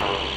Oh.